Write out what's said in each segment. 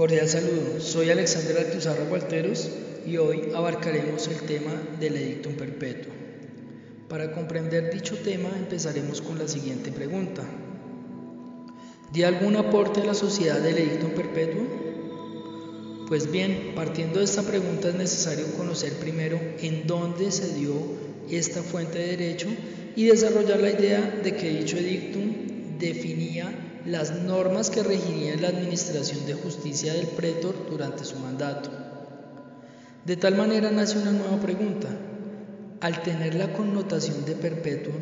Cordial saludo, soy Alexander Altuzarra Gualteros y hoy abarcaremos el tema del edictum perpetuo. Para comprender dicho tema empezaremos con la siguiente pregunta. ¿Dio algún aporte a la sociedad del edictum perpetuo? Pues bien, partiendo de esta pregunta es necesario conocer primero en dónde se dio esta fuente de derecho y desarrollar la idea de que dicho edictum las normas que regirían la administración de justicia del pretor durante su mandato. De tal manera nace una nueva pregunta. Al tener la connotación de perpetuo,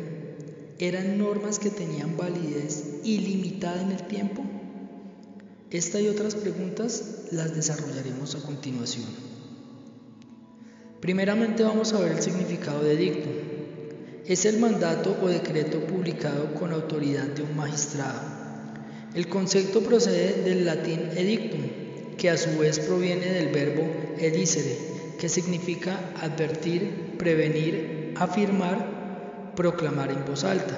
¿eran normas que tenían validez ilimitada en el tiempo? Esta y otras preguntas las desarrollaremos a continuación. Primeramente vamos a ver el significado de edicto. Es el mandato o decreto publicado con autoridad de un magistrado el concepto procede del latín edictum, que a su vez proviene del verbo edicere, que significa advertir, prevenir, afirmar, proclamar en voz alta.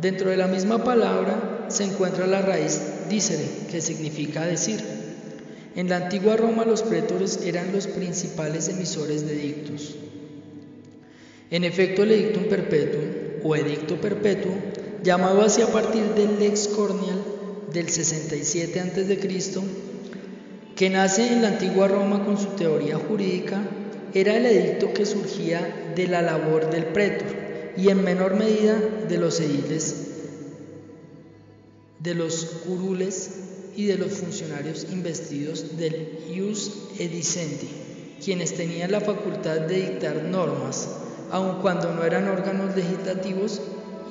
Dentro de la misma palabra se encuentra la raíz dicere, que significa decir. En la antigua Roma los pretores eran los principales emisores de edictos. En efecto, el edictum perpetuum o edicto perpetuo llamado así a partir del Lex Cornial del 67 a.C., que nace en la antigua Roma con su teoría jurídica, era el edicto que surgía de la labor del pretor y en menor medida de los ediles, de los curules y de los funcionarios investidos del ius edicendi, quienes tenían la facultad de dictar normas, aun cuando no eran órganos legislativos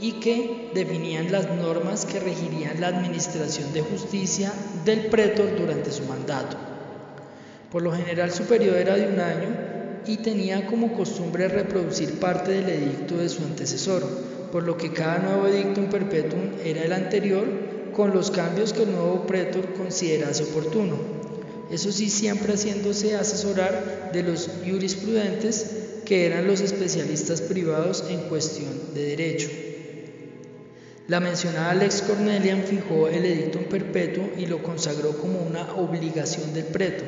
y que definían las normas que regirían la administración de justicia del pretor durante su mandato. Por lo general su periodo era de un año y tenía como costumbre reproducir parte del edicto de su antecesor, por lo que cada nuevo edictum perpetuum era el anterior con los cambios que el nuevo pretor considerase oportuno. Eso sí, siempre haciéndose asesorar de los jurisprudentes que eran los especialistas privados en cuestión de derecho. La mencionada Lex Cornelian fijó el edicto perpetuo y lo consagró como una obligación del pretor,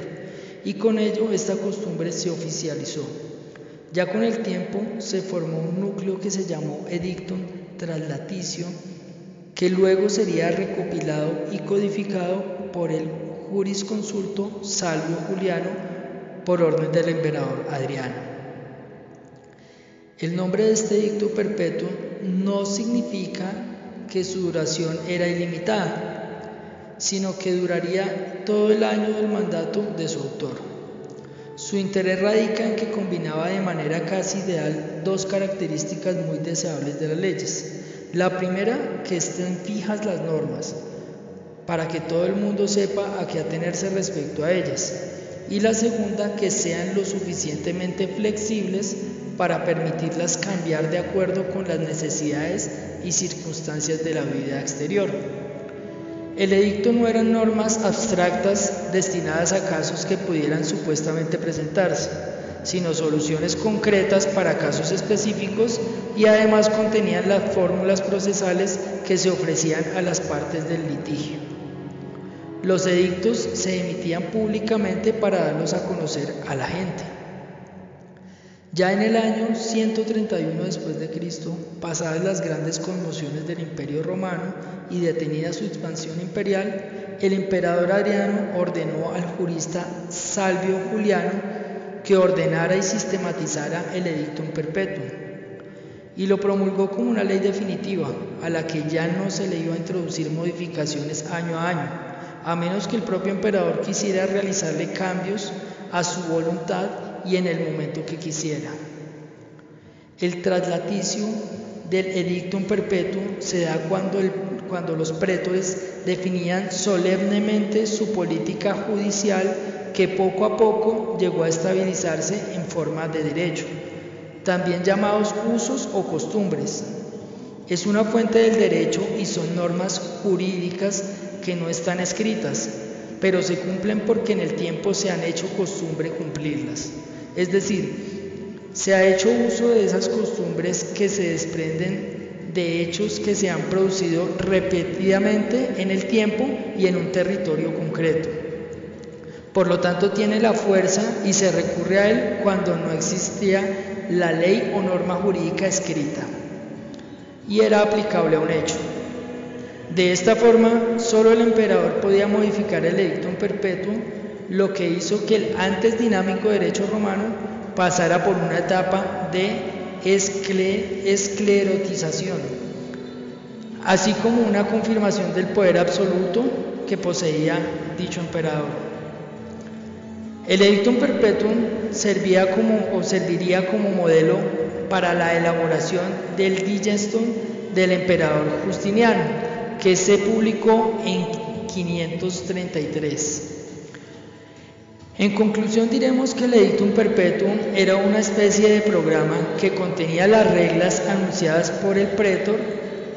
y con ello esta costumbre se oficializó. Ya con el tiempo se formó un núcleo que se llamó Edictum Translaticio, que luego sería recopilado y codificado por el jurisconsulto Salvio Juliano por orden del emperador Adriano. El nombre de este edicto perpetuo no significa que su duración era ilimitada, sino que duraría todo el año del mandato de su autor. Su interés radica en que combinaba de manera casi ideal dos características muy deseables de las leyes. La primera, que estén fijas las normas, para que todo el mundo sepa a qué atenerse respecto a ellas. Y la segunda, que sean lo suficientemente flexibles para permitirlas cambiar de acuerdo con las necesidades y circunstancias de la vida exterior. El edicto no eran normas abstractas destinadas a casos que pudieran supuestamente presentarse, sino soluciones concretas para casos específicos y además contenían las fórmulas procesales que se ofrecían a las partes del litigio. Los edictos se emitían públicamente para darlos a conocer a la gente. Ya en el año 131 después de Cristo, pasadas las grandes conmociones del Imperio Romano y detenida su expansión imperial, el emperador Adriano ordenó al jurista Salvio Juliano que ordenara y sistematizara el edictum perpetuum y lo promulgó como una ley definitiva a la que ya no se le iba a introducir modificaciones año a año, a menos que el propio emperador quisiera realizarle cambios a su voluntad y en el momento que quisiera. El traslaticio del edictum perpetuo se da cuando, cuando los pretores definían solemnemente su política judicial que poco a poco llegó a estabilizarse en forma de derecho, también llamados usos o costumbres. Es una fuente del derecho y son normas jurídicas que no están escritas, pero se cumplen porque en el tiempo se han hecho costumbre cumplirlas. Es decir, se ha hecho uso de esas costumbres que se desprenden de hechos que se han producido repetidamente en el tiempo y en un territorio concreto. Por lo tanto, tiene la fuerza y se recurre a él cuando no existía la ley o norma jurídica escrita y era aplicable a un hecho. De esta forma, solo el emperador podía modificar el edictum perpetuum, lo que hizo que el antes dinámico derecho romano pasara por una etapa de esclerotización, así como una confirmación del poder absoluto que poseía dicho emperador. El edictum perpetuum servía como, o serviría como modelo para la elaboración del digestum del emperador Justiniano, que se publicó en 533. En conclusión diremos que el Edictum Perpetuum era una especie de programa que contenía las reglas anunciadas por el pretor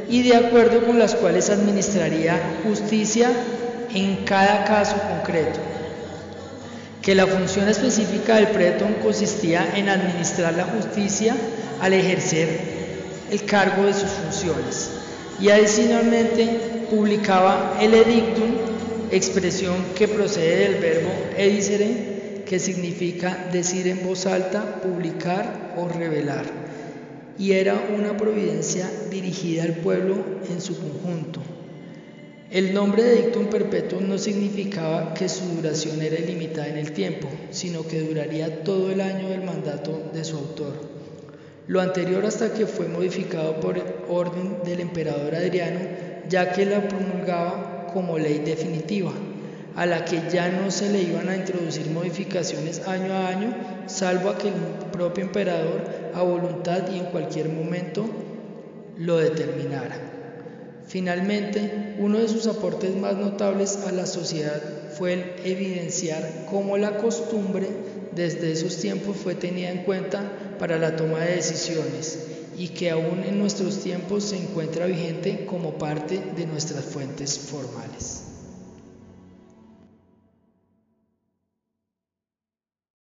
y de acuerdo con las cuales administraría justicia en cada caso concreto que la función específica del pretor consistía en administrar la justicia al ejercer el cargo de sus funciones y adicionalmente publicaba el edictum, expresión que procede del verbo edicere, que significa decir en voz alta, publicar o revelar, y era una providencia dirigida al pueblo en su conjunto. El nombre de dictum perpetuum no significaba que su duración era ilimitada en el tiempo, sino que duraría todo el año del mandato de su autor. Lo anterior hasta que fue modificado por orden del emperador Adriano, ya que la promulgaba como ley definitiva, a la que ya no se le iban a introducir modificaciones año a año, salvo a que el propio emperador a voluntad y en cualquier momento lo determinara. Finalmente, uno de sus aportes más notables a la sociedad fue el evidenciar cómo la costumbre desde esos tiempos fue tenida en cuenta para la toma de decisiones y que aún en nuestros tiempos se encuentra vigente como parte de nuestras fuentes formales.